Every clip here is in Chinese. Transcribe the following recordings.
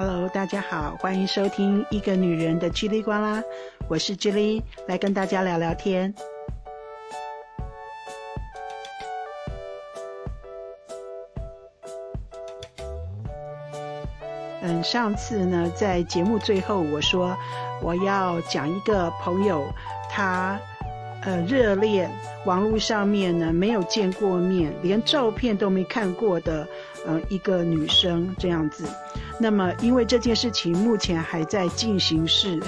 Hello，大家好，欢迎收听一个女人的叽里呱啦，我是 j 里，来跟大家聊聊天。嗯，上次呢，在节目最后我说我要讲一个朋友，他呃热恋，网络上面呢没有见过面，连照片都没看过的，嗯，一个女生这样子。那么，因为这件事情目前还在进行式，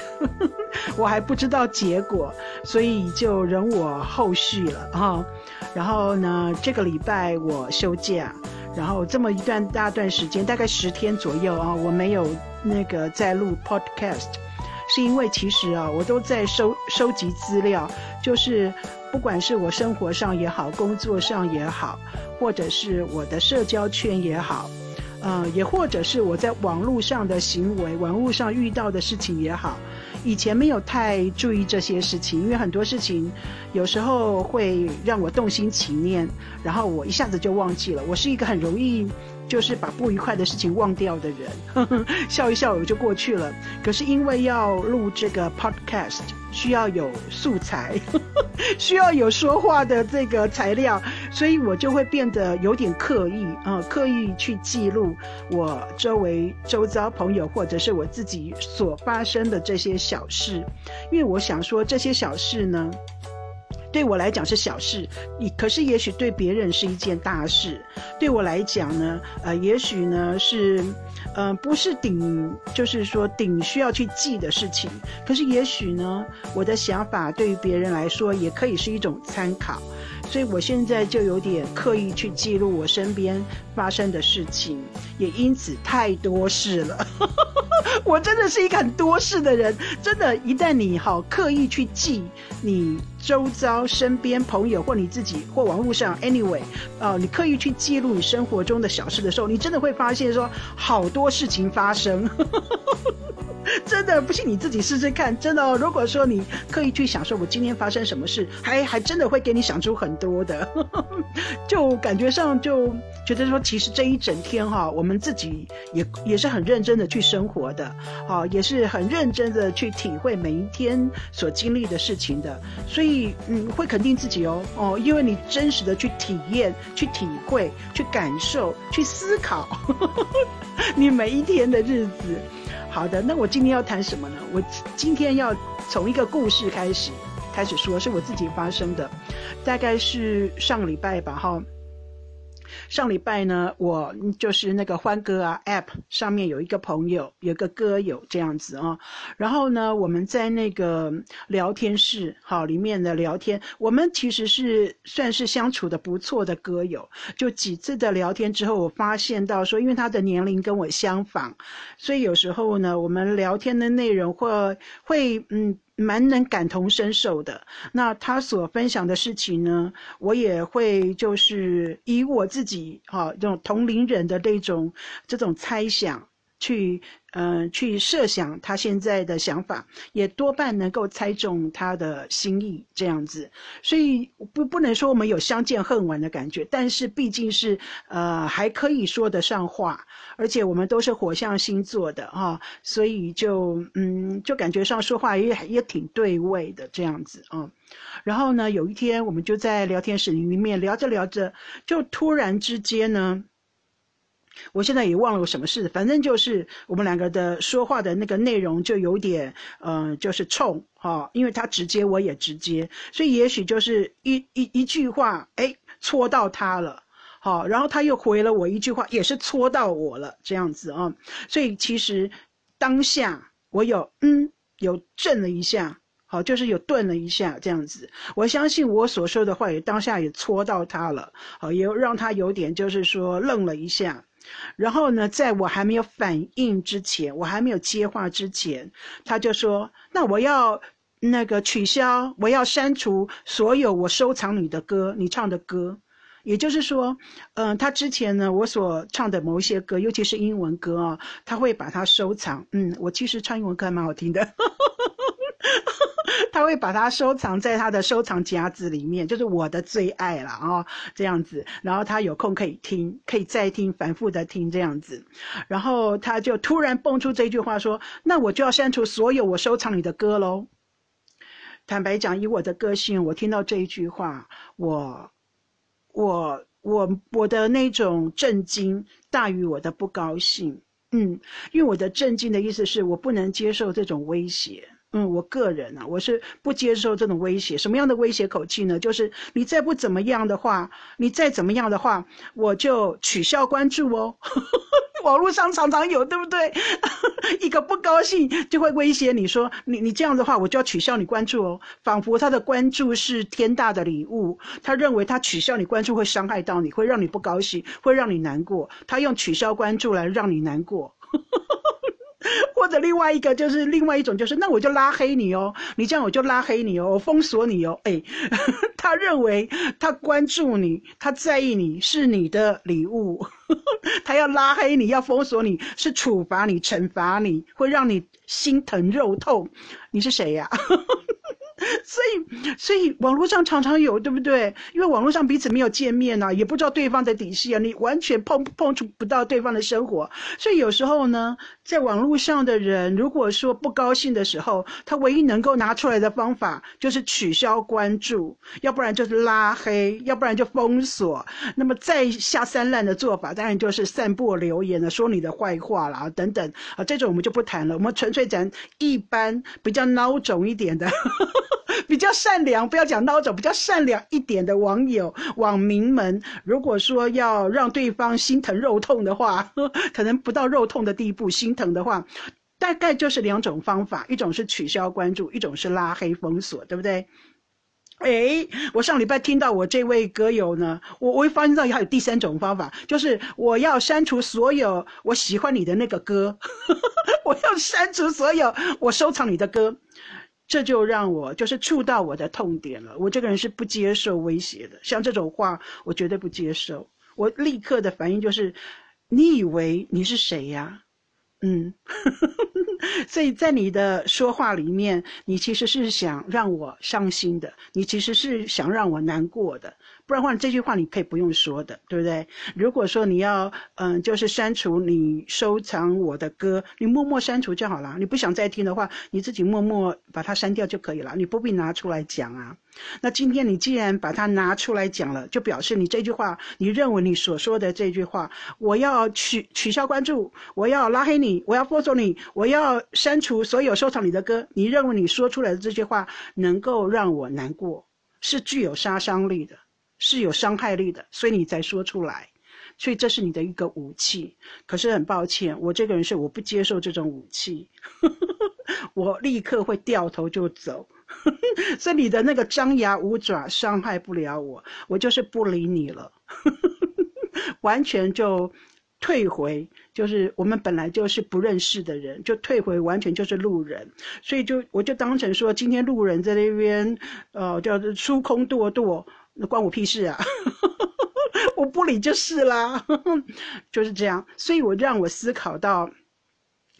我还不知道结果，所以就容我后续了哈。然后呢，这个礼拜我休假，然后这么一段大段时间，大概十天左右啊，我没有那个在录 podcast，是因为其实啊，我都在收收集资料，就是不管是我生活上也好，工作上也好，或者是我的社交圈也好。呃，也或者是我在网络上的行为，网络上遇到的事情也好，以前没有太注意这些事情，因为很多事情有时候会让我动心起念，然后我一下子就忘记了。我是一个很容易。就是把不愉快的事情忘掉的人，笑一笑我就过去了。可是因为要录这个 podcast，需要有素材，需要有说话的这个材料，所以我就会变得有点刻意啊，刻意去记录我周围周遭朋友或者是我自己所发生的这些小事，因为我想说这些小事呢。对我来讲是小事，你可是也许对别人是一件大事。对我来讲呢，呃，也许呢是，呃，不是顶，就是说顶需要去记的事情。可是也许呢，我的想法对于别人来说也可以是一种参考。所以我现在就有点刻意去记录我身边发生的事情，也因此太多事了。我真的是一个很多事的人，真的，一旦你好刻意去记你周遭身边朋友或你自己或网络上，anyway，呃，你刻意去记录你生活中的小事的时候，你真的会发现说好多事情发生。真的不信你自己试试看，真的哦。如果说你刻意去想说，我今天发生什么事，还还真的会给你想出很多的，就感觉上就觉得说，其实这一整天哈，我们自己也也是很认真的去生活的，好，也是很认真的去体会每一天所经历的事情的，所以嗯，会肯定自己哦哦，因为你真实的去体验、去体会、去感受、去思考 你每一天的日子。好的，那我今天要谈什么呢？我今天要从一个故事开始开始说，是我自己发生的，大概是上礼拜吧，哈。上礼拜呢，我就是那个欢歌啊 App 上面有一个朋友，有个歌友这样子啊。然后呢，我们在那个聊天室好里面的聊天，我们其实是算是相处的不错的歌友。就几次的聊天之后，我发现到说，因为他的年龄跟我相仿，所以有时候呢，我们聊天的内容会会嗯。蛮能感同身受的。那他所分享的事情呢，我也会就是以我自己哈这种同龄人的这种这种猜想去。嗯，去设想他现在的想法，也多半能够猜中他的心意这样子，所以不不能说我们有相见恨晚的感觉，但是毕竟是呃还可以说得上话，而且我们都是火象星座的哈，所以就嗯就感觉上说话也也挺对味的这样子啊。然后呢，有一天我们就在聊天室里面聊着聊着，就突然之间呢。我现在也忘了我什么事，反正就是我们两个的说话的那个内容就有点，嗯，就是冲哈，因为他直接，我也直接，所以也许就是一一一句话，哎，戳到他了，好，然后他又回了我一句话，也是戳到我了，这样子啊，所以其实当下我有嗯，有震了一下，好，就是有顿了一下这样子，我相信我所说的话也当下也戳到他了，好，也让他有点就是说愣了一下。然后呢，在我还没有反应之前，我还没有接话之前，他就说：“那我要那个取消，我要删除所有我收藏你的歌，你唱的歌。也就是说，嗯，他之前呢，我所唱的某一些歌，尤其是英文歌啊，他会把它收藏。嗯，我其实唱英文歌还蛮好听的。”他会把它收藏在他的收藏夹子里面，就是我的最爱了啊，这样子。然后他有空可以听，可以再听，反复的听这样子。然后他就突然蹦出这句话说：“那我就要删除所有我收藏里的歌喽。”坦白讲，以我的个性，我听到这一句话，我、我、我、我的那种震惊大于我的不高兴。嗯，因为我的震惊的意思是我不能接受这种威胁。嗯，我个人啊，我是不接受这种威胁。什么样的威胁口气呢？就是你再不怎么样的话，你再怎么样的话，我就取消关注哦。网络上常常有，对不对？一个不高兴就会威胁你说，你你这样的话，我就要取消你关注哦。仿佛他的关注是天大的礼物，他认为他取消你关注会伤害到你，会让你不高兴，会让你难过。他用取消关注来让你难过。或者另外一个就是另外一种，就是那我就拉黑你哦，你这样我就拉黑你哦，我封锁你哦。哎，他认为他关注你，他在意你是你的礼物，他要拉黑你，要封锁你是处罚你、惩罚你，会让你心疼肉痛。你是谁呀？所以，所以网络上常常有，对不对？因为网络上彼此没有见面呐，也不知道对方的底细啊，你完全碰碰触不到对方的生活。所以有时候呢，在网络上的人，如果说不高兴的时候，他唯一能够拿出来的方法就是取消关注，要不然就是拉黑，要不然就封锁。那么再下三滥的做法，当然就是散布留言了，说你的坏话啦等等啊，这种我们就不谈了。我们纯粹讲一般比较孬种一点的。比较善良，不要讲孬种，比较善良一点的网友、网民们，如果说要让对方心疼肉痛的话，可能不到肉痛的地步，心疼的话，大概就是两种方法：一种是取消关注，一种是拉黑封锁，对不对？哎，我上礼拜听到我这位歌友呢，我我会发现到还有第三种方法，就是我要删除所有我喜欢你的那个歌，我要删除所有我收藏你的歌。这就让我就是触到我的痛点了。我这个人是不接受威胁的，像这种话我绝对不接受。我立刻的反应就是：你以为你是谁呀？嗯，所以在你的说话里面，你其实是想让我伤心的，你其实是想让我难过的。不然的话，这句话你可以不用说的，对不对？如果说你要，嗯，就是删除你收藏我的歌，你默默删除就好了。你不想再听的话，你自己默默把它删掉就可以了，你不必拿出来讲啊。那今天你既然把它拿出来讲了，就表示你这句话，你认为你所说的这句话，我要取取消关注，我要拉黑你，我要封锁你，我要删除所有收藏你的歌，你认为你说出来的这句话能够让我难过，是具有杀伤力的。是有伤害力的，所以你才说出来，所以这是你的一个武器。可是很抱歉，我这个人是我不接受这种武器，我立刻会掉头就走。所以你的那个张牙舞爪伤害不了我，我就是不理你了，完全就退回，就是我们本来就是不认识的人，就退回，完全就是路人。所以就我就当成说，今天路人在那边，呃，叫做出空堕堕。那关我屁事啊！我不理就是啦，就是这样。所以我让我思考到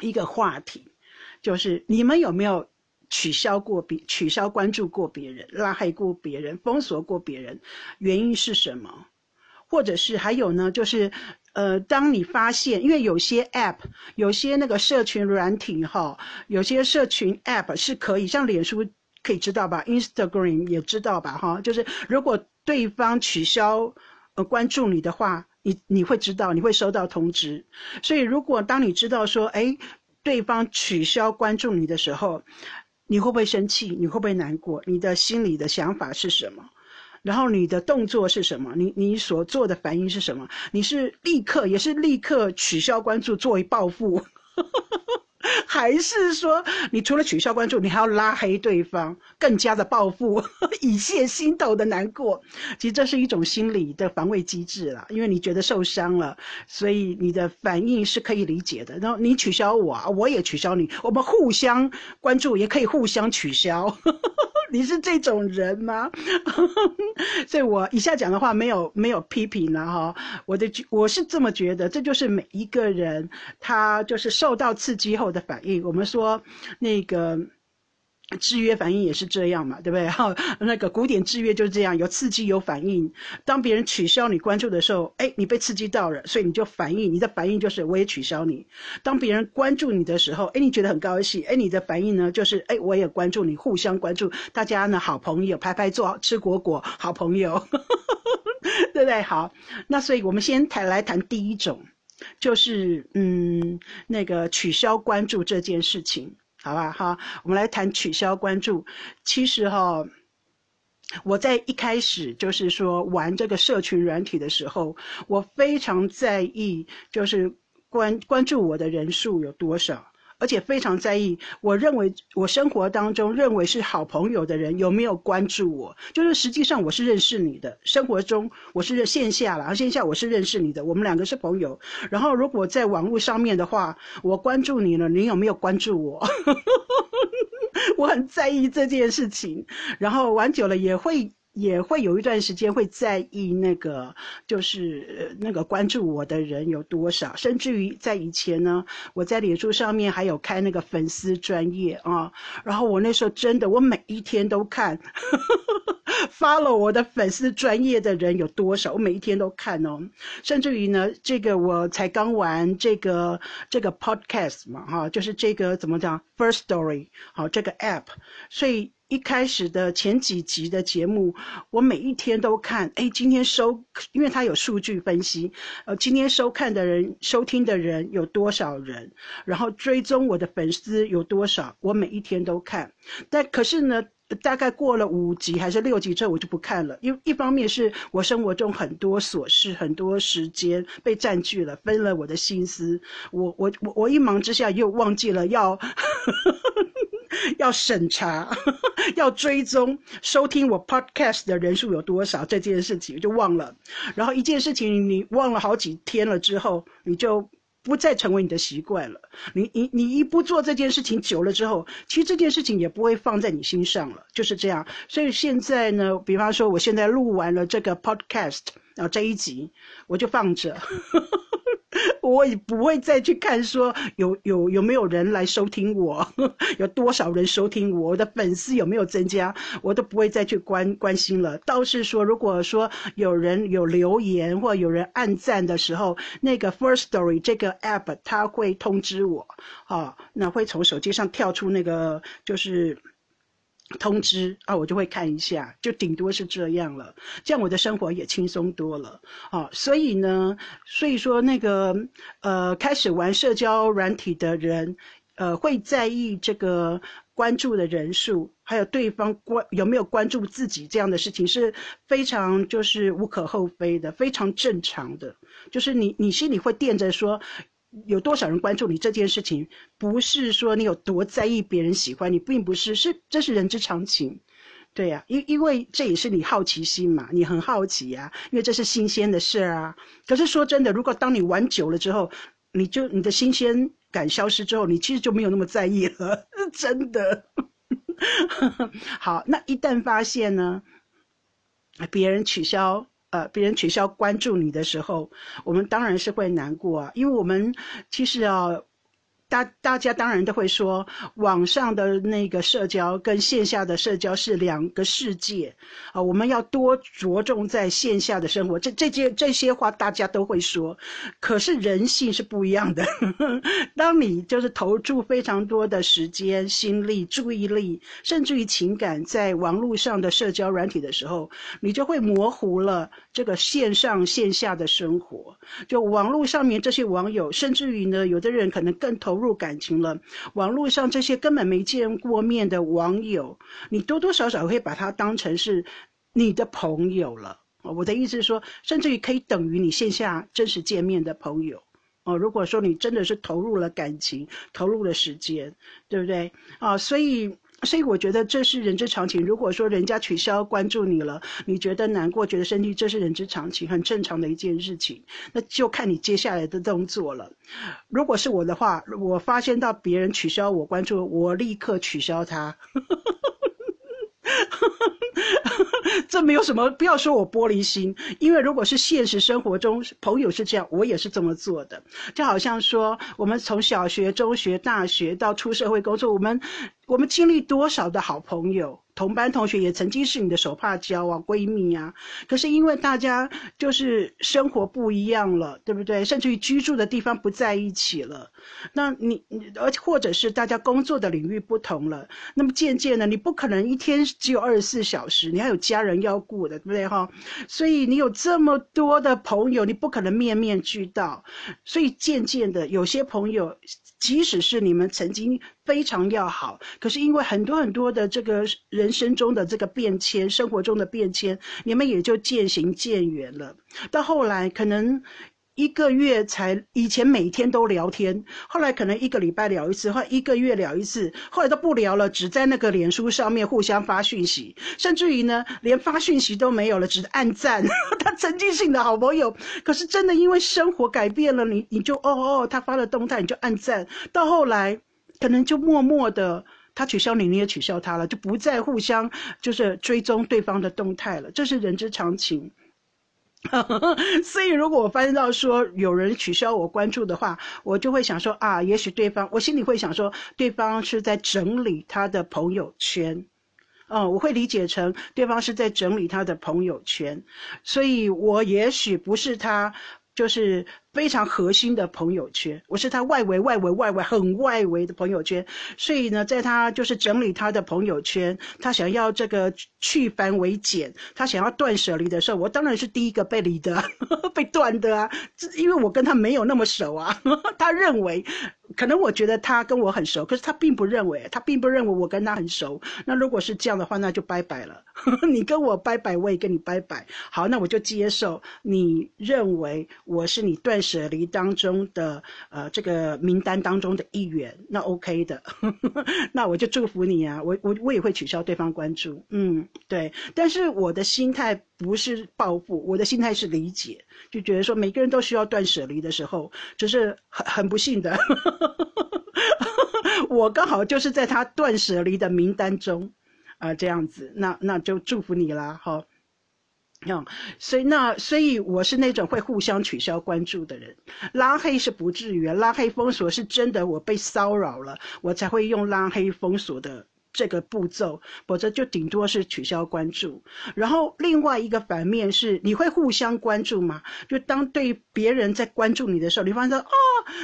一个话题，就是你们有没有取消过别、取消关注过别人、拉黑过别人、封锁过别人？原因是什么？或者是还有呢？就是呃，当你发现，因为有些 App、有些那个社群软体哈，有些社群 App 是可以，像脸书。可以知道吧？Instagram 也知道吧？哈，就是如果对方取消呃关注你的话，你你会知道，你会收到通知。所以如果当你知道说，哎，对方取消关注你的时候，你会不会生气？你会不会难过？你的心里的想法是什么？然后你的动作是什么？你你所做的反应是什么？你是立刻也是立刻取消关注作为报复？还是说，你除了取消关注，你还要拉黑对方，更加的报复，以泄心头的难过。其实这是一种心理的防卫机制啦，因为你觉得受伤了，所以你的反应是可以理解的。然后你取消我，我也取消你，我们互相关注，也可以互相取消。你是这种人吗？所以我以下讲的话没有没有批评了哈。我的我是这么觉得，这就是每一个人他就是受到刺激后的反应。我们说那个制约反应也是这样嘛，对不对？哈，那个古典制约就是这样，有刺激有反应。当别人取消你关注的时候，哎，你被刺激到了，所以你就反应，你的反应就是我也取消你。当别人关注你的时候，哎，你觉得很高兴，哎，你的反应呢就是哎，我也关注你，互相关注，大家呢好朋友，拍拍坐，吃果果，好朋友，对不对？好，那所以我们先谈来谈第一种，就是嗯，那个取消关注这件事情。好吧，哈，我们来谈取消关注。其实哈，我在一开始就是说玩这个社群软体的时候，我非常在意，就是关关注我的人数有多少。而且非常在意，我认为我生活当中认为是好朋友的人有没有关注我？就是实际上我是认识你的，生活中我是线下了，线下我是认识你的，我们两个是朋友。然后如果在网络上面的话，我关注你了，你有没有关注我？我很在意这件事情，然后玩久了也会。也会有一段时间会在意那个，就是那个关注我的人有多少，甚至于在以前呢，我在脸书上面还有开那个粉丝专业啊，然后我那时候真的，我每一天都看，follow 我的粉丝专业的人有多少，我每一天都看哦，甚至于呢，这个我才刚玩这个这个 podcast 嘛，哈，就是这个怎么讲，First Story 好这个 app，所以。一开始的前几集的节目，我每一天都看。哎，今天收，因为它有数据分析，呃，今天收看的人、收听的人有多少人，然后追踪我的粉丝有多少，我每一天都看。但可是呢，大概过了五集还是六集之后，我就不看了。因为一方面是我生活中很多琐事、很多时间被占据了，分了我的心思。我我我我一忙之下又忘记了要。要审查，要追踪收听我 podcast 的人数有多少这件事情就忘了，然后一件事情你忘了好几天了之后，你就不再成为你的习惯了。你你你一不做这件事情久了之后，其实这件事情也不会放在你心上了，就是这样。所以现在呢，比方说我现在录完了这个 podcast 啊这一集，我就放着。我也不会再去看说有有有没有人来收听我，有多少人收听我，我的粉丝有没有增加，我都不会再去关关心了。倒是说，如果说有人有留言或有人按赞的时候，那个 First Story 这个 app 它会通知我，啊，那会从手机上跳出那个就是。通知啊，我就会看一下，就顶多是这样了，这样我的生活也轻松多了啊。所以呢，所以说那个呃，开始玩社交软体的人，呃，会在意这个关注的人数，还有对方关有没有关注自己这样的事情，是非常就是无可厚非的，非常正常的。就是你你心里会惦着说。有多少人关注你这件事情，不是说你有多在意别人喜欢你，并不是，是这是人之常情，对呀，因因为这也是你好奇心嘛，你很好奇呀，因为这是新鲜的事啊。可是说真的，如果当你玩久了之后，你就你的新鲜感消失之后，你其实就没有那么在意了，真的。好，那一旦发现呢，别人取消。呃，别人取消关注你的时候，我们当然是会难过啊，因为我们其实啊。大大家当然都会说，网上的那个社交跟线下的社交是两个世界啊，我们要多着重在线下的生活。这这些这些话大家都会说，可是人性是不一样的。当你就是投注非常多的时间、心力、注意力，甚至于情感在网络上的社交软体的时候，你就会模糊了这个线上线下的生活。就网络上面这些网友，甚至于呢，有的人可能更投。入感情了，网络上这些根本没见过面的网友，你多多少少会把他当成是你的朋友了。我的意思是说，甚至于可以等于你线下真实见面的朋友。哦，如果说你真的是投入了感情，投入了时间，对不对？啊，所以。所以我觉得这是人之常情。如果说人家取消关注你了，你觉得难过、觉得生气，这是人之常情，很正常的一件事情。那就看你接下来的动作了。如果是我的话，我发现到别人取消我关注，我立刻取消他。这没有什么，不要说我玻璃心，因为如果是现实生活中朋友是这样，我也是这么做的。就好像说，我们从小学、中学、大学到出社会工作，我们我们经历多少的好朋友。同班同学也曾经是你的手帕交啊，闺蜜啊。可是因为大家就是生活不一样了，对不对？甚至于居住的地方不在一起了，那你，而且或者是大家工作的领域不同了，那么渐渐的，你不可能一天只有二十四小时，你还有家人要顾的，对不对哈？所以你有这么多的朋友，你不可能面面俱到，所以渐渐的，有些朋友。即使是你们曾经非常要好，可是因为很多很多的这个人生中的这个变迁，生活中的变迁，你们也就渐行渐远了。到后来可能。一个月才以前每天都聊天，后来可能一个礼拜聊一次，或一个月聊一次，后来都不聊了，只在那个脸书上面互相发讯息，甚至于呢，连发讯息都没有了，只按赞。他曾经是你的好朋友，可是真的因为生活改变了，你你就哦哦，他发了动态你就按赞，到后来可能就默默的他取消你，你也取消他了，就不再互相就是追踪对方的动态了，这是人之常情。所以，如果我发现到说有人取消我关注的话，我就会想说啊，也许对方，我心里会想说，对方是在整理他的朋友圈，嗯，我会理解成对方是在整理他的朋友圈，所以我也许不是他，就是。非常核心的朋友圈，我是他外围、外围、外围很外围的朋友圈，所以呢，在他就是整理他的朋友圈，他想要这个去繁为简，他想要断舍离的时候，我当然是第一个被离的、被断的啊，因为我跟他没有那么熟啊。他认为，可能我觉得他跟我很熟，可是他并不认为，他并不认为我跟他很熟。那如果是这样的话，那就拜拜了。你跟我拜拜，我也跟你拜拜。好，那我就接受你认为我是你断。舍离当中的呃这个名单当中的一员，那 OK 的，那我就祝福你啊！我我我也会取消对方关注，嗯，对。但是我的心态不是报复，我的心态是理解，就觉得说每个人都需要断舍离的时候，只是很很不幸的，我刚好就是在他断舍离的名单中啊，这样子，那那就祝福你啦，哈。嗯，所以那所以我是那种会互相取消关注的人，拉黑是不至于，拉黑封锁是真的，我被骚扰了，我才会用拉黑封锁的这个步骤，否则就顶多是取消关注。然后另外一个反面是，你会互相关注吗？就当对别人在关注你的时候，你发现哦，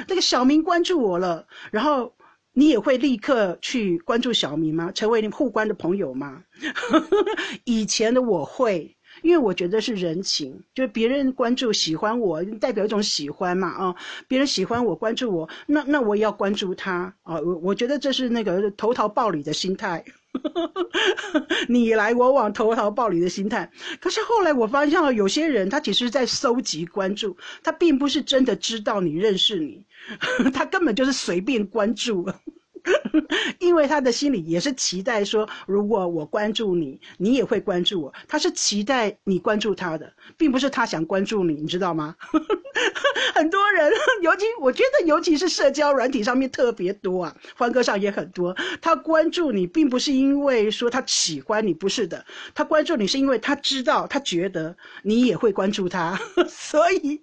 那个小明关注我了，然后你也会立刻去关注小明吗？成为你互关的朋友吗？以前的我会。因为我觉得是人情，就是别人关注喜欢我，代表一种喜欢嘛啊！别人喜欢我，关注我，那那我也要关注他啊！我我觉得这是那个投桃报李的心态，你来我往，投桃报李的心态。可是后来我发现了，有些人他只是在搜集关注，他并不是真的知道你认识你，他根本就是随便关注。因为他的心里也是期待说，如果我关注你，你也会关注我。他是期待你关注他的，并不是他想关注你，你知道吗？很多人，尤其我觉得，尤其是社交软体上面特别多啊，欢歌上也很多。他关注你，并不是因为说他喜欢你，不是的。他关注你是因为他知道，他觉得你也会关注他，所以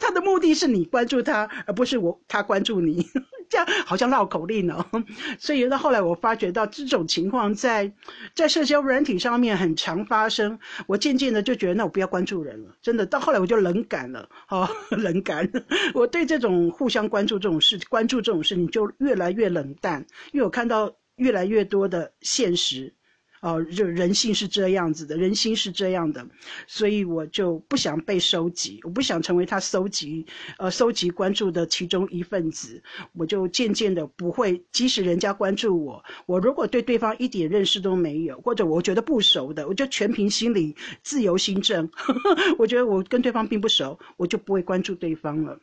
他的目的是你关注他，而不是我他关注你。这样好像绕口令哦，所以到后来我发觉到这种情况在在社交软体上面很常发生，我渐渐的就觉得那我不要关注人了，真的到后来我就冷感了，哦，冷感，我对这种互相关注这种事，关注这种事情就越来越冷淡，因为我看到越来越多的现实。哦，就人性是这样子的，人心是这样的，所以我就不想被收集，我不想成为他收集，呃，收集关注的其中一份子，我就渐渐的不会，即使人家关注我，我如果对对方一点认识都没有，或者我觉得不熟的，我就全凭心理自由心证，我觉得我跟对方并不熟，我就不会关注对方了。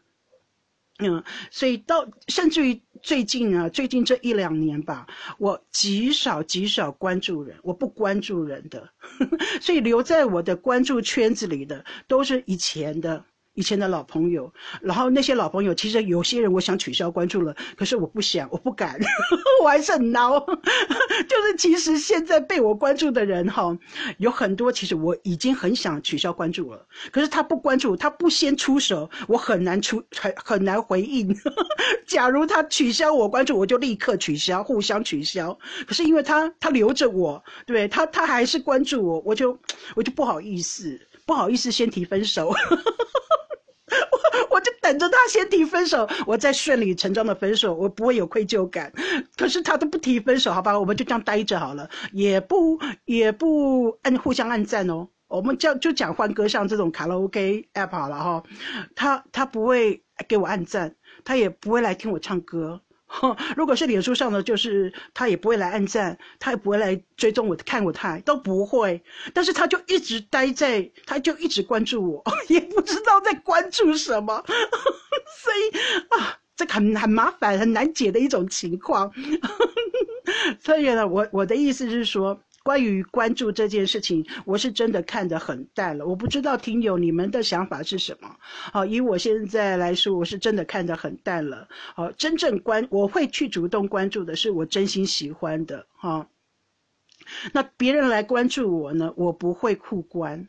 嗯，所以到甚至于最近啊，最近这一两年吧，我极少极少关注人，我不关注人的，所以留在我的关注圈子里的都是以前的以前的老朋友，然后那些老朋友，其实有些人我想取消关注了，可是我不想，我不敢，我还是很孬。就是其实现在被我关注的人哈，有很多，其实我已经很想取消关注了，可是他不关注，他不先出手，我很难出，很很难回应。假如他取消我关注，我就立刻取消，互相取消。可是因为他他留着我，对他他还是关注我，我就我就不好意思，不好意思先提分手。我我就等着他先提分手，我再顺理成章的分手，我不会有愧疚感。可是他都不提分手，好吧，我们就这样待着好了，也不也不按互相按赞哦。我们叫就讲换歌上这种卡拉 OK app 好了哈，他他不会给我按赞，他也不会来听我唱歌。如果是脸书上的，就是他也不会来暗赞，他也不会来追踪我看我他都不会。但是他就一直待在，他就一直关注我，也不知道在关注什么，所以啊，这很很麻烦、很难解的一种情况。所以呢，我我的意思是说。关于关注这件事情，我是真的看得很淡了。我不知道听友你们的想法是什么。好，以我现在来说，我是真的看得很淡了。好，真正关我会去主动关注的是我真心喜欢的。哈，那别人来关注我呢，我不会互关。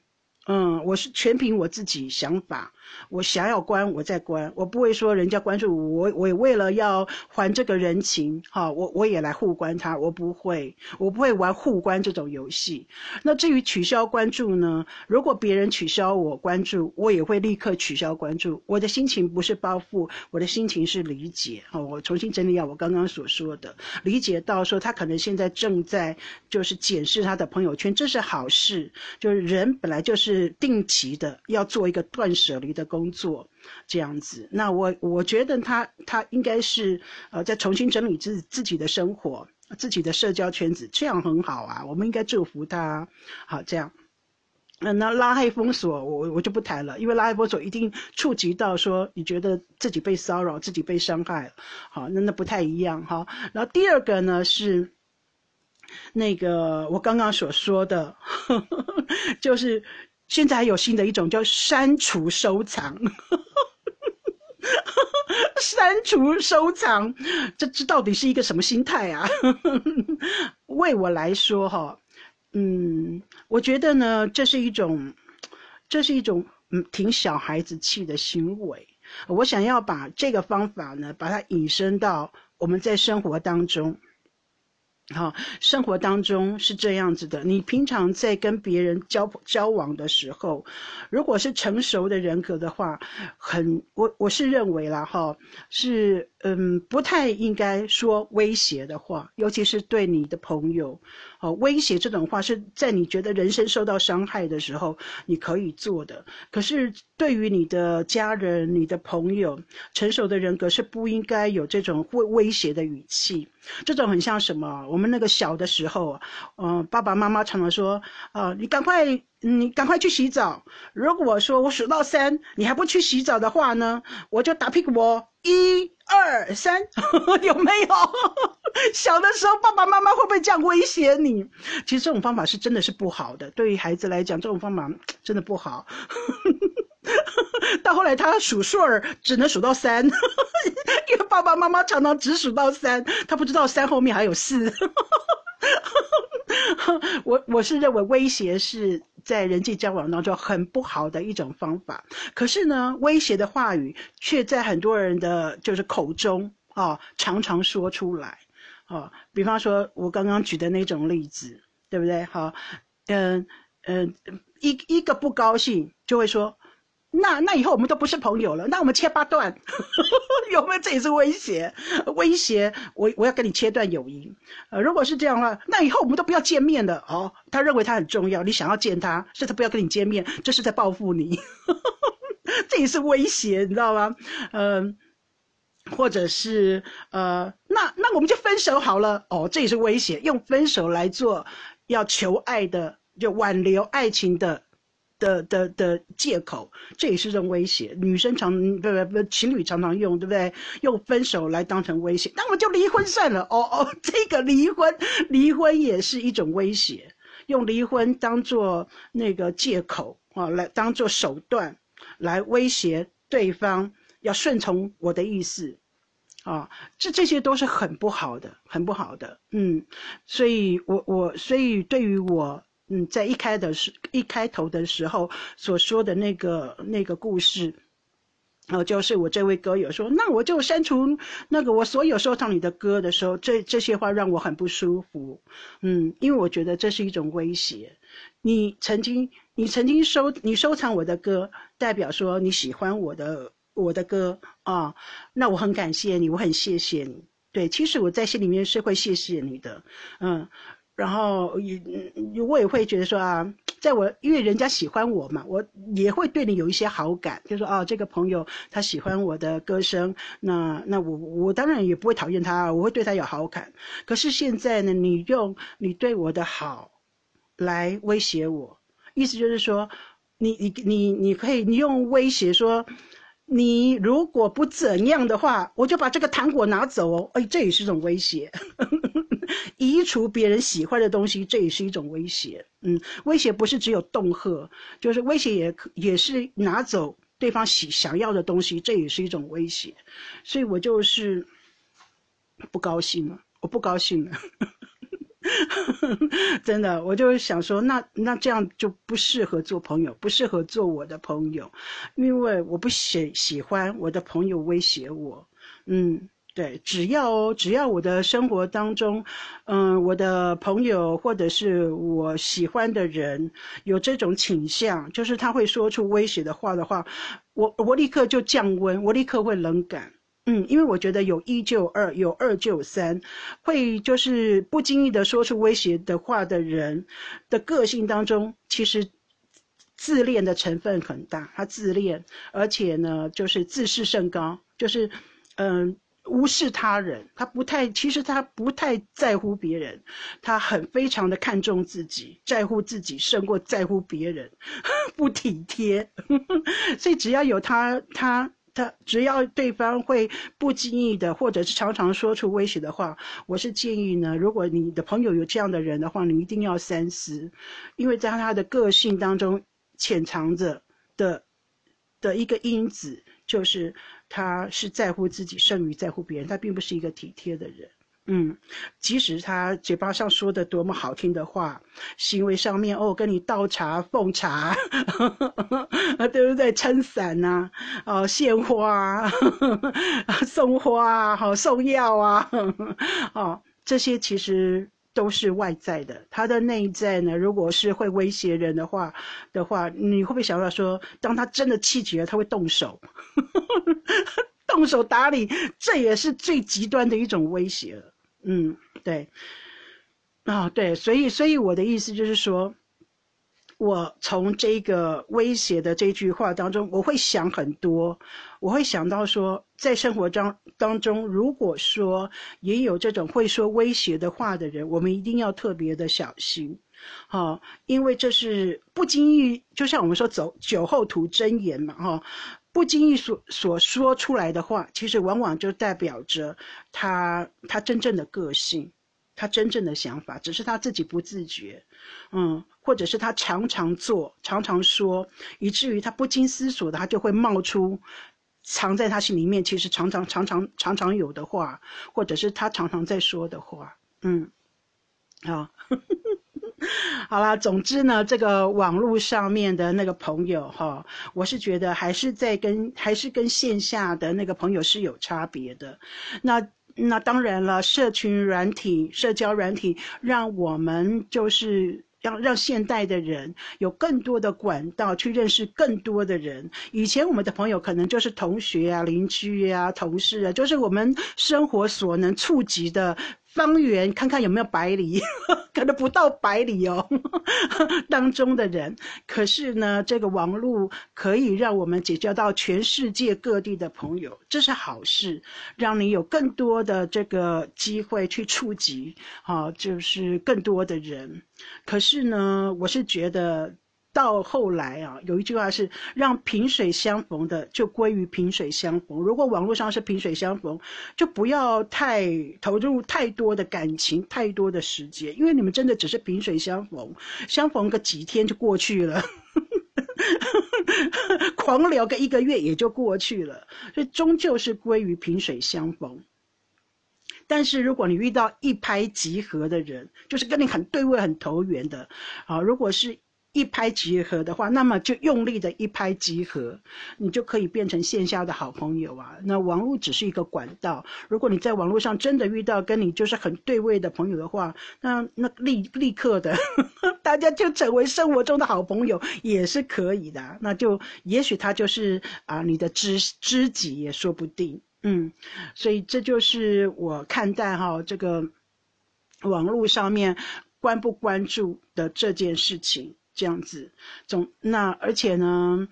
嗯，我是全凭我自己想法。我想要关，我再关，我不会说人家关注我，我为了要还这个人情，哈，我我也来互关他，我不会，我不会玩互关这种游戏。那至于取消关注呢？如果别人取消我关注，我也会立刻取消关注。我的心情不是报复，我的心情是理解。哈，我重新整理一下我刚刚所说的，理解到说他可能现在正在就是检视他的朋友圈，这是好事。就是人本来就是定期的要做一个断舍离的。工作这样子，那我我觉得他他应该是呃在重新整理自自己的生活，自己的社交圈子，这样很好啊，我们应该祝福他。好，这样，那那拉黑封锁我我就不谈了，因为拉黑封锁一定触及到说你觉得自己被骚扰，自己被伤害，好，那那不太一样哈。然后第二个呢是那个我刚刚所说的，就是。现在还有新的一种叫删除收藏，删除收藏，这这到底是一个什么心态啊？为我来说，哈，嗯，我觉得呢，这是一种，这是一种嗯挺小孩子气的行为。我想要把这个方法呢，把它引申到我们在生活当中。哈，生活当中是这样子的。你平常在跟别人交交往的时候，如果是成熟的人格的话，很我我是认为啦，哈，是嗯，不太应该说威胁的话，尤其是对你的朋友。哦，威胁这种话是在你觉得人生受到伤害的时候你可以做的。可是对于你的家人、你的朋友，成熟的人格是不应该有这种威威胁的语气。这种很像什么？我我们那个小的时候，嗯，爸爸妈妈常常说，啊，你赶快，你赶快去洗澡。如果说我数到三，你还不去洗澡的话呢，我就打屁股哦。一二三，有没有？小的时候，爸爸妈妈会不会这样威胁你？其实这种方法是真的是不好的，对于孩子来讲，这种方法真的不好。到后来，他数数儿只能数到三，因为爸爸妈妈常常只数到三，他不知道三后面还有四。我我是认为威胁是在人际交往当中很不好的一种方法。可是呢，威胁的话语却在很多人的就是口中啊，常常说出来啊。比方说，我刚刚举的那种例子，对不对？好，嗯嗯，一一个不高兴就会说。那那以后我们都不是朋友了，那我们切八段，有没有？这也是威胁，威胁我我要跟你切断友谊。呃，如果是这样的话，那以后我们都不要见面了。哦，他认为他很重要，你想要见他，是他不要跟你见面，这是在报复你，这也是威胁，你知道吗？嗯，或者是呃，那那我们就分手好了。哦，这也是威胁，用分手来做要求爱的，就挽留爱情的。的的的借口，这也是一种威胁。女生常不不不，情侣常常用，对不对？用分手来当成威胁，那我就离婚算了。哦哦，这个离婚，离婚也是一种威胁，用离婚当做那个借口啊，来当做手段来威胁对方要顺从我的意思，啊，这这些都是很不好的，很不好的，嗯，所以我我所以对于我。嗯，在一开的时一开头的时候所说的那个那个故事，哦，就是我这位歌友说，那我就删除那个我所有收藏你的歌的时候，这这些话让我很不舒服。嗯，因为我觉得这是一种威胁。你曾经你曾经收你收藏我的歌，代表说你喜欢我的我的歌啊，那我很感谢你，我很谢谢你。对，其实我在心里面是会谢谢你的，嗯。然后也，我也会觉得说啊，在我因为人家喜欢我嘛，我也会对你有一些好感，就说哦，这个朋友他喜欢我的歌声，那那我我当然也不会讨厌他，我会对他有好感。可是现在呢，你用你对我的好来威胁我，意思就是说，你你你你可以你用威胁说，你如果不怎样的话，我就把这个糖果拿走哦，哎，这也是一种威胁。移除别人喜欢的东西，这也是一种威胁。嗯，威胁不是只有恫吓，就是威胁也也是拿走对方喜想要的东西，这也是一种威胁。所以我就是不高兴了，我不高兴了，真的，我就想说，那那这样就不适合做朋友，不适合做我的朋友，因为我不喜喜欢我的朋友威胁我。嗯。对，只要只要我的生活当中，嗯，我的朋友或者是我喜欢的人有这种倾向，就是他会说出威胁的话的话，我我立刻就降温，我立刻会冷感，嗯，因为我觉得有一就二，有二就三，会就是不经意的说出威胁的话的人的个性当中，其实自恋的成分很大，他自恋，而且呢，就是自视甚高，就是嗯。无视他人，他不太，其实他不太在乎别人，他很非常的看重自己，在乎自己胜过在乎别人，不体贴。所以只要有他，他他只要对方会不经意的，或者是常常说出威胁的话，我是建议呢，如果你的朋友有这样的人的话，你一定要三思，因为在他的个性当中潜藏着的的一个因子就是。他是在乎自己胜于在乎别人，他并不是一个体贴的人。嗯，即使他嘴巴上说的多么好听的话，行为上面哦，跟你倒茶奉茶，啊，对不对？撑伞呐，哦，献花，送花啊，好送药啊，哦，这些其实。都是外在的，他的内在呢？如果是会威胁人的话的话，你会不会想到说，当他真的气急了，他会动手，动手打你？这也是最极端的一种威胁了。嗯，对，啊，对，所以，所以我的意思就是说。我从这个威胁的这句话当中，我会想很多，我会想到说，在生活当当中，如果说也有这种会说威胁的话的人，我们一定要特别的小心，哈，因为这是不经意，就像我们说走酒后吐真言嘛，哈，不经意所所说出来的话，其实往往就代表着他他真正的个性。他真正的想法，只是他自己不自觉，嗯，或者是他常常做、常常说，以至于他不经思索的，他就会冒出藏在他心里面，其实常常、常常、常常有的话，或者是他常常在说的话，嗯，好，好啦，总之呢，这个网络上面的那个朋友哈，我是觉得还是在跟还是跟线下的那个朋友是有差别的，那。那当然了，社群软体、社交软体，让我们就是让让现代的人有更多的管道去认识更多的人。以前我们的朋友可能就是同学啊、邻居啊、同事啊，就是我们生活所能触及的。方圆看看有没有百里，可能不到百里哦。当中的人，可是呢，这个网络可以让我们结交到全世界各地的朋友，这是好事，让你有更多的这个机会去触及，啊，就是更多的人。可是呢，我是觉得。到后来啊，有一句话是“让萍水相逢的就归于萍水相逢”。如果网络上是萍水相逢，就不要太投入太多的感情、太多的时间，因为你们真的只是萍水相逢，相逢个几天就过去了。狂聊个一个月也就过去了，所以终究是归于萍水相逢。但是如果你遇到一拍即合的人，就是跟你很对位、很投缘的，啊，如果是。一拍即合的话，那么就用力的一拍即合，你就可以变成线下的好朋友啊。那网络只是一个管道，如果你在网络上真的遇到跟你就是很对位的朋友的话，那那立立刻的，大家就成为生活中的好朋友也是可以的。那就也许他就是啊你的知知己也说不定。嗯，所以这就是我看待哈这个网络上面关不关注的这件事情。这样子，总那而且呢，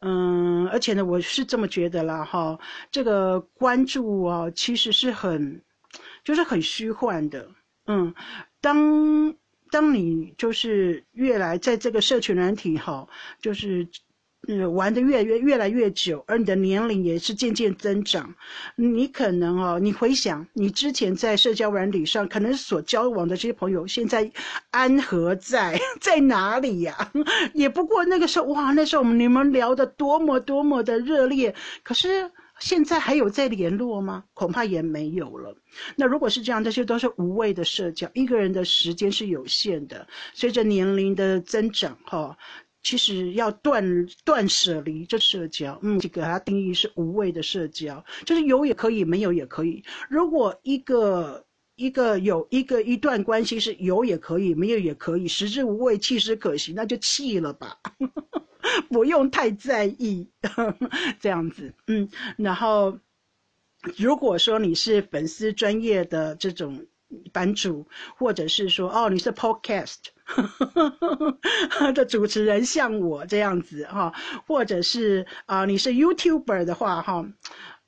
嗯，而且呢，我是这么觉得啦，哈，这个关注哦，其实是很，就是很虚幻的，嗯，当当你就是越来在这个社群软体哈，就是。玩的越越越来越久，而你的年龄也是渐渐增长，你可能哦，你回想你之前在社交软体上可能所交往的这些朋友，现在安何在 在哪里呀？也不过那个时候哇，那时候我们你们聊的多么多么的热烈，可是现在还有在联络吗？恐怕也没有了。那如果是这样，这些都是无谓的社交。一个人的时间是有限的，随着年龄的增长，哈。其实要断断舍离这社交，嗯，这个它定义是无谓的社交，就是有也可以，没有也可以。如果一个一个有一个一段关系是有也可以，没有也可以，食之无味，弃之可惜，那就弃了吧，不用太在意 这样子。嗯，然后如果说你是粉丝专业的这种版主，或者是说哦你是 Podcast。的主持人像我这样子哈，或者是啊，你是 YouTuber 的话哈，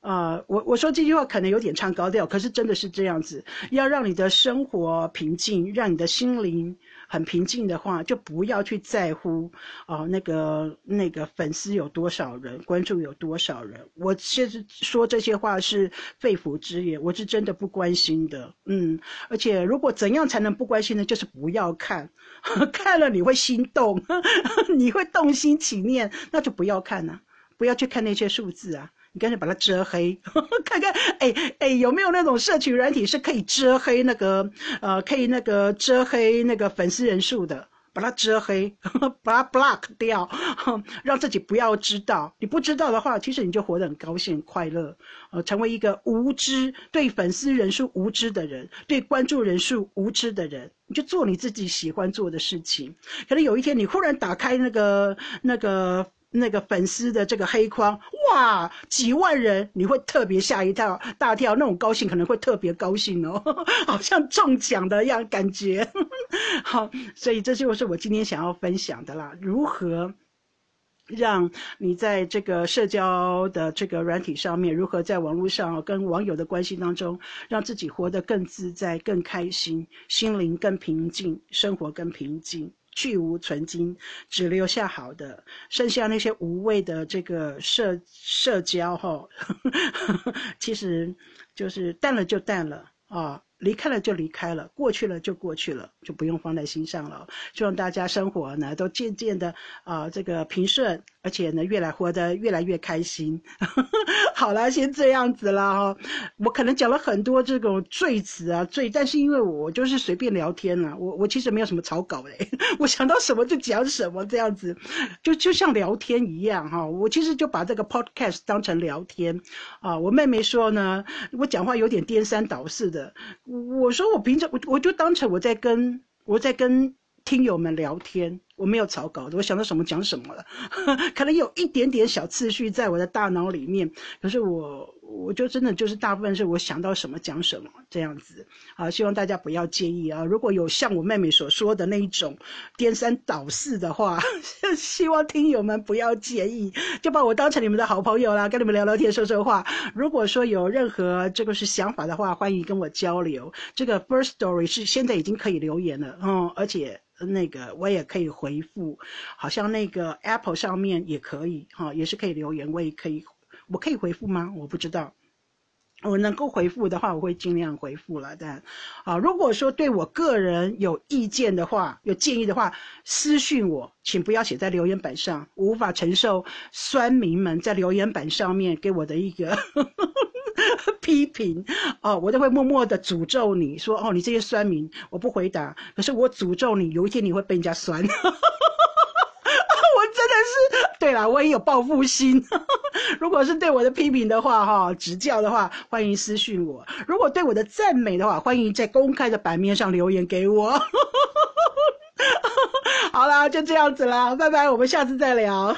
啊，我我说这句话可能有点唱高调，可是真的是这样子，要让你的生活平静，让你的心灵。很平静的话，就不要去在乎啊，那个那个粉丝有多少人，关注有多少人。我其实说这些话是肺腑之言，我是真的不关心的。嗯，而且如果怎样才能不关心呢？就是不要看，看了你会心动，你会动心起念，那就不要看呐，不要去看那些数字啊。你干脆把它遮黑，看看，哎哎，有没有那种社群软体是可以遮黑那个，呃，可以那个遮黑那个粉丝人数的，把它遮黑，把它 block 掉，让自己不要知道。你不知道的话，其实你就活得很高兴、快乐，呃，成为一个无知、对粉丝人数无知的人，对关注人数无知的人，你就做你自己喜欢做的事情。可能有一天你忽然打开那个那个。那个粉丝的这个黑框，哇，几万人，你会特别吓一跳，大跳，那种高兴可能会特别高兴哦，好像中奖的样感觉。好，所以这就是我今天想要分享的啦，如何让你在这个社交的这个软体上面，如何在网络上跟网友的关系当中，让自己活得更自在、更开心，心灵更平静，生活更平静。去无存精，只留下好的，剩下那些无谓的这个社社交哈，其实就是淡了就淡了啊。离开了就离开了，过去了就过去了，就不用放在心上了。希望大家生活呢都渐渐的啊这个平顺，而且呢越来活得越来越开心。好了，先这样子了哈。我可能讲了很多这种罪词啊罪，但是因为我就是随便聊天呐，我我其实没有什么草稿嘞，我想到什么就讲什么这样子，就就像聊天一样哈。我其实就把这个 podcast 当成聊天啊。我妹妹说呢，我讲话有点颠三倒四的。我说我平常我我就当成我在跟我在跟听友们聊天。我没有草稿的，我想到什么讲什么了，可能有一点点小次序在我的大脑里面，可是我我就真的就是大部分是我想到什么讲什么这样子啊，希望大家不要介意啊。如果有像我妹妹所说的那一种颠三倒四的话，希望听友们不要介意，就把我当成你们的好朋友啦，跟你们聊聊天说说话。如果说有任何这个是想法的话，欢迎跟我交流。这个 first story 是现在已经可以留言了，嗯，而且。那个我也可以回复，好像那个 Apple 上面也可以哈，也是可以留言，我也可以，我可以回复吗？我不知道。我能够回复的话，我会尽量回复了。但，啊，如果说对我个人有意见的话，有建议的话，私讯我，请不要写在留言板上，无法承受酸民们在留言板上面给我的一个 批评。哦，我都会默默的诅咒你说，哦，你这些酸民，我不回答，可是我诅咒你，有一天你会被人家酸。真的是，对了，我也有报复心。如果是对我的批评的话，哈，指教的话，欢迎私讯我；如果对我的赞美的话，欢迎在公开的版面上留言给我。好啦，就这样子啦，拜拜，我们下次再聊。